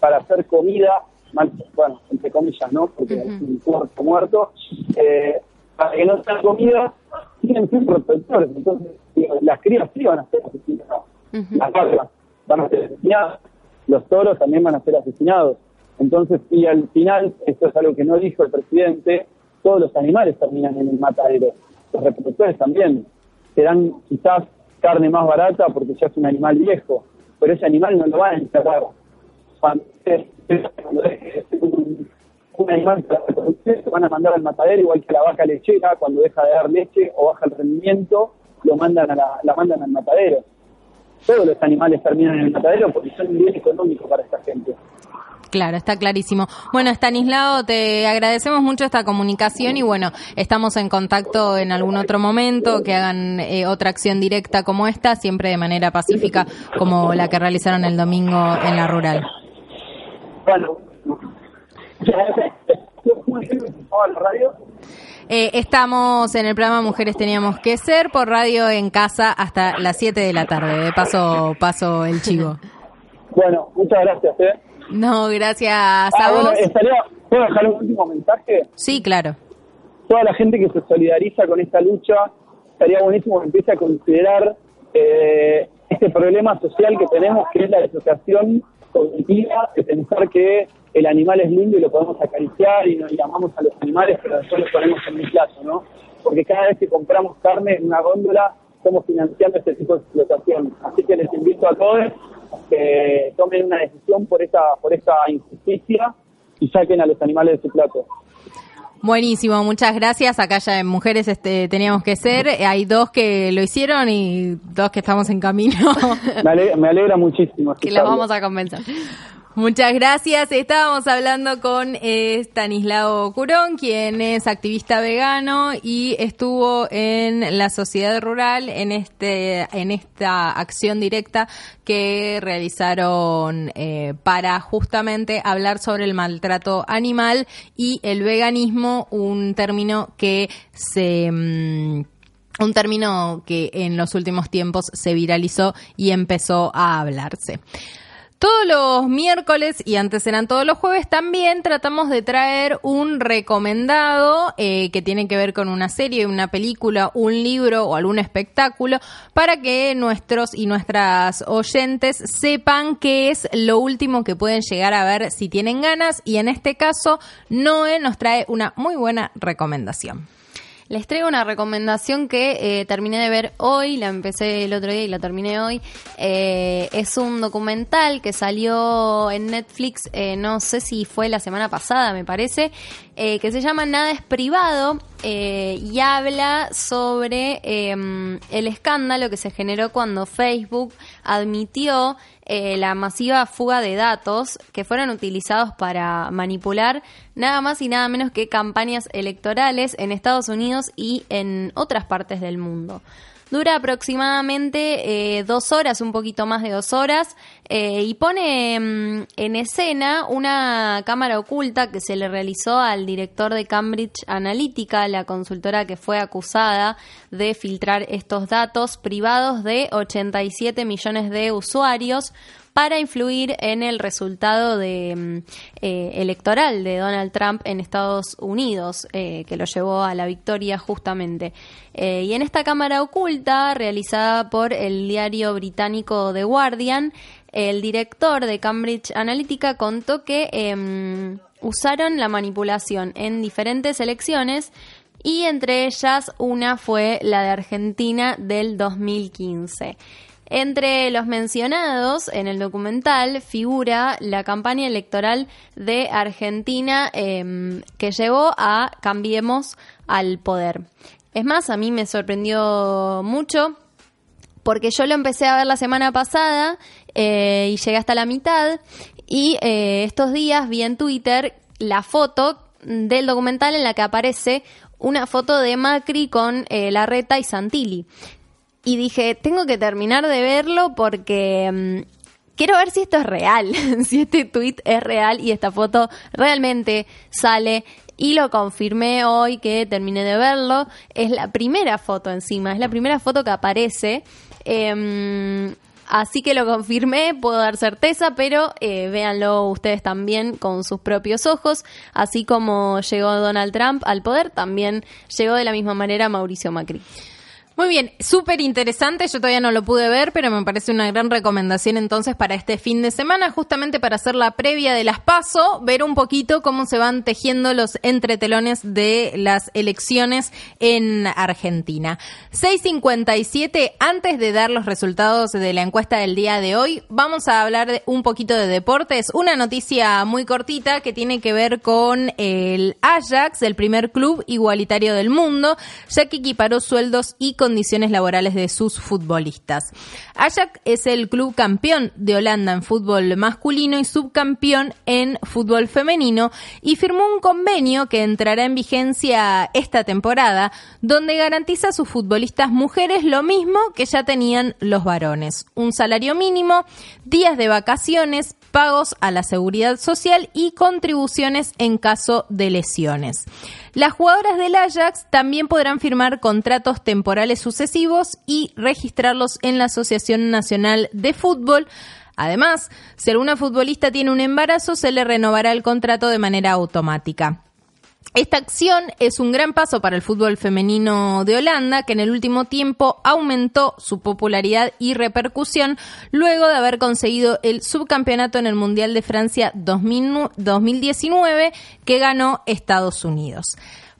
para hacer comida, mal- bueno, entre comillas, ¿no? Porque es un cuerpo muerto, eh, para que no sean comida, tienen que ser reproductores. Entonces, digo, las crías sí van a ser asesinadas. Las vacas van a ser asesinadas, los toros también van a ser asesinados. Entonces, y al final, esto es algo que no dijo el presidente, todos los animales terminan en el matadero. los reproductores también dan quizás carne más barata porque ya es un animal viejo, pero ese animal no lo van a enterrar. Un, un animal para reproducir, se van a mandar al matadero igual que la vaca lechera, cuando deja de dar leche o baja el rendimiento, lo mandan a la, la mandan al matadero. Todos los animales terminan en el matadero porque son un bien económico para esta gente. Claro, está clarísimo. Bueno, Stanislao, te agradecemos mucho esta comunicación y bueno, estamos en contacto en algún otro momento, que hagan eh, otra acción directa como esta, siempre de manera pacífica, como la que realizaron el domingo en la rural. Bueno, ¿cómo es que estaba la radio? Eh, estamos en el programa Mujeres Teníamos que Ser por radio en casa hasta las 7 de la tarde. De paso, paso el chivo. Bueno, muchas gracias. ¿eh? No, gracias a Ah, bueno, vos. estaría, ¿Puedo dejar un último mensaje? Sí, claro. Toda la gente que se solidariza con esta lucha, estaría buenísimo que empiece a considerar eh, este problema social que tenemos, que es la disociación cognitiva, de pensar que el animal es lindo y lo podemos acariciar y nos llamamos a los animales, pero después los ponemos en un plato, ¿no? Porque cada vez que compramos carne en una góndola, estamos financiando este tipo de explotación. Así que les invito a todos que tomen una decisión por esta, por esta injusticia y saquen a los animales de su plato. Buenísimo, muchas gracias. Acá ya en Mujeres este, teníamos que ser. Hay dos que lo hicieron y dos que estamos en camino. Me alegra, me alegra muchísimo. Que los vamos a convencer. Muchas gracias. Estábamos hablando con eh, Curón, quien es activista vegano y estuvo en la sociedad rural en este en esta acción directa que realizaron eh, para justamente hablar sobre el maltrato animal y el veganismo, un término que se mm, un término que en los últimos tiempos se viralizó y empezó a hablarse. Todos los miércoles y antes eran todos los jueves también tratamos de traer un recomendado eh, que tiene que ver con una serie, una película, un libro o algún espectáculo para que nuestros y nuestras oyentes sepan qué es lo último que pueden llegar a ver si tienen ganas y en este caso Noé nos trae una muy buena recomendación. Les traigo una recomendación que eh, terminé de ver hoy, la empecé el otro día y la terminé hoy. Eh, es un documental que salió en Netflix, eh, no sé si fue la semana pasada, me parece, eh, que se llama Nada es privado y habla sobre eh, el escándalo que se generó cuando Facebook admitió eh, la masiva fuga de datos que fueron utilizados para manipular nada más y nada menos que campañas electorales en Estados Unidos y en otras partes del mundo. Dura aproximadamente eh, dos horas, un poquito más de dos horas, eh, y pone mm, en escena una cámara oculta que se le realizó al director de Cambridge Analytica, la consultora que fue acusada de filtrar estos datos privados de 87 millones de usuarios para influir en el resultado mm, eh, electoral de Donald Trump en Estados Unidos, eh, que lo llevó a la victoria justamente. Eh, y en esta cámara oculta, realizada por el diario británico The Guardian, el director de Cambridge Analytica contó que em, usaron la manipulación en diferentes elecciones y entre ellas una fue la de Argentina del 2015. Entre los mencionados en el documental figura la campaña electoral de Argentina em, que llevó a Cambiemos al poder. Es más, a mí me sorprendió mucho porque yo lo empecé a ver la semana pasada eh, y llegué hasta la mitad y eh, estos días vi en Twitter la foto del documental en la que aparece una foto de Macri con eh, Larreta y Santilli. Y dije, tengo que terminar de verlo porque mm, quiero ver si esto es real, si este tweet es real y esta foto realmente sale. Y lo confirmé hoy que terminé de verlo. Es la primera foto encima, es la primera foto que aparece. Em, así que lo confirmé, puedo dar certeza, pero eh, véanlo ustedes también con sus propios ojos. Así como llegó Donald Trump al poder, también llegó de la misma manera Mauricio Macri. Muy bien, súper interesante. Yo todavía no lo pude ver, pero me parece una gran recomendación entonces para este fin de semana, justamente para hacer la previa de las PASO, ver un poquito cómo se van tejiendo los entretelones de las elecciones en Argentina. 6.57, antes de dar los resultados de la encuesta del día de hoy, vamos a hablar un poquito de deportes. Una noticia muy cortita que tiene que ver con el Ajax, el primer club igualitario del mundo, ya que equiparó sueldos y condiciones laborales de sus futbolistas. Ajax es el club campeón de Holanda en fútbol masculino y subcampeón en fútbol femenino y firmó un convenio que entrará en vigencia esta temporada, donde garantiza a sus futbolistas mujeres lo mismo que ya tenían los varones. Un salario mínimo, días de vacaciones, pagos a la seguridad social y contribuciones en caso de lesiones. Las jugadoras del Ajax también podrán firmar contratos temporales sucesivos y registrarlos en la Asociación Nacional de Fútbol. Además, si alguna futbolista tiene un embarazo, se le renovará el contrato de manera automática. Esta acción es un gran paso para el fútbol femenino de Holanda, que en el último tiempo aumentó su popularidad y repercusión luego de haber conseguido el subcampeonato en el Mundial de Francia 2000 2019 que ganó Estados Unidos.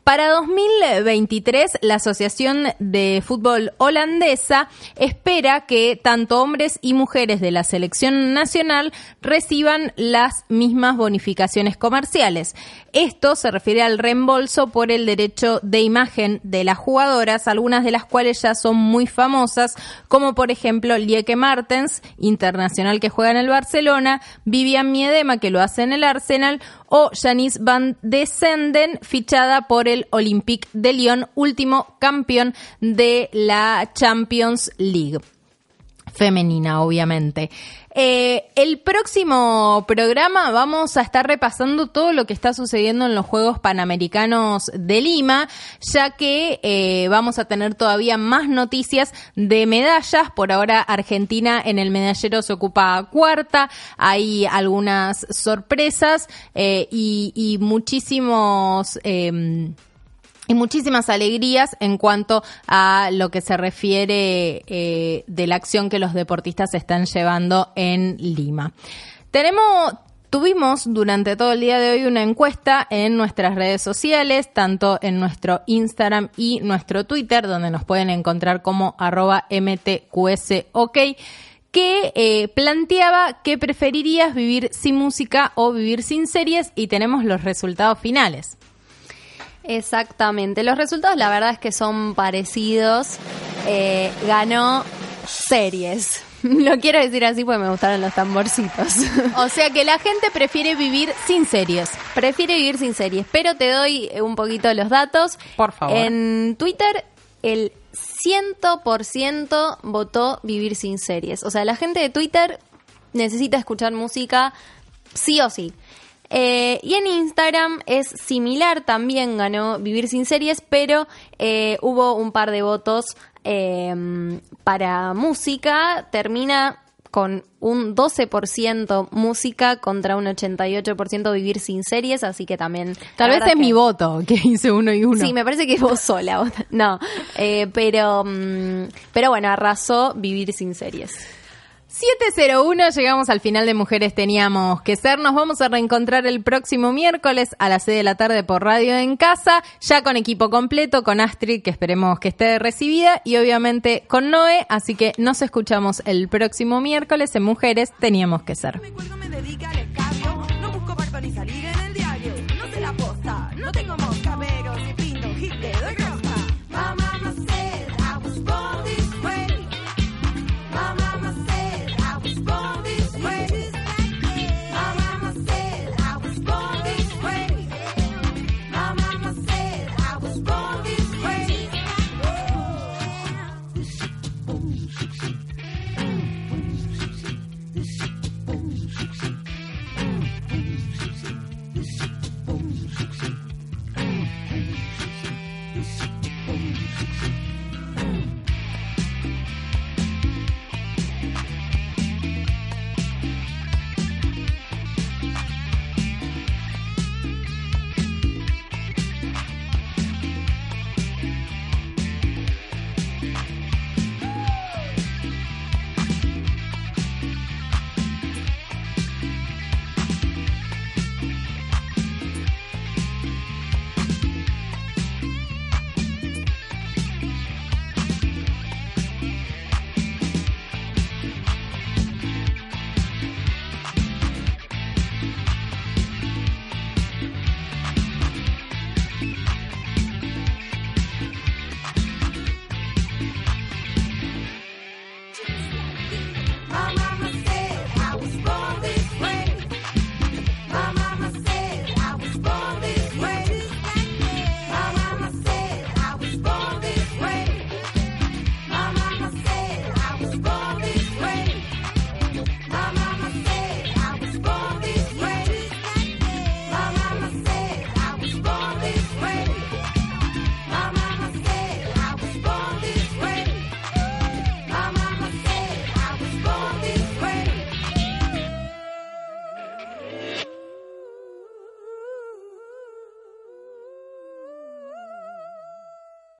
Para 2023, la Asociación de Fútbol Holandesa espera que tanto hombres y mujeres de la selección nacional reciban las mismas bonificaciones comerciales. Esto se refiere al reembolso por el derecho de imagen de las jugadoras, algunas de las cuales ya son muy famosas, como por ejemplo Lieke Martens, internacional que juega en el Barcelona, Vivian Miedema, que lo hace en el Arsenal, o Janice Van de Senden, fichada por el Olympique de Lyon, último campeón de la Champions League femenina, obviamente. Eh, el próximo programa vamos a estar repasando todo lo que está sucediendo en los Juegos Panamericanos de Lima, ya que eh, vamos a tener todavía más noticias de medallas. Por ahora Argentina en el medallero se ocupa cuarta, hay algunas sorpresas eh, y, y, muchísimos... Y muchísimas alegrías en cuanto a lo que se refiere eh, de la acción que los deportistas están llevando en Lima. Tenemos, Tuvimos durante todo el día de hoy una encuesta en nuestras redes sociales, tanto en nuestro Instagram y nuestro Twitter, donde nos pueden encontrar como arroba mtqsok, que eh, planteaba que preferirías vivir sin música o vivir sin series y tenemos los resultados finales. Exactamente. Los resultados, la verdad es que son parecidos. Eh, ganó series. Lo quiero decir así porque me gustaron los tamborcitos. O sea que la gente prefiere vivir sin series. Prefiere vivir sin series, pero te doy un poquito los datos. Por favor. En Twitter, el 100% votó vivir sin series. O sea, la gente de Twitter necesita escuchar música sí o sí. Eh, y en Instagram es similar, también ganó Vivir sin series, pero eh, hubo un par de votos eh, para música. Termina con un 12% música contra un 88% vivir sin series, así que también... Tal vez es mi voto, que hice uno y uno. Sí, me parece que vos sola. No, eh, pero, mm, pero bueno, arrasó vivir sin series. 701, llegamos al final de Mujeres Teníamos que Ser. Nos vamos a reencontrar el próximo miércoles a las 6 de la tarde por Radio en Casa, ya con equipo completo, con Astrid, que esperemos que esté recibida, y obviamente con Noé. Así que nos escuchamos el próximo miércoles en Mujeres Teníamos que Ser.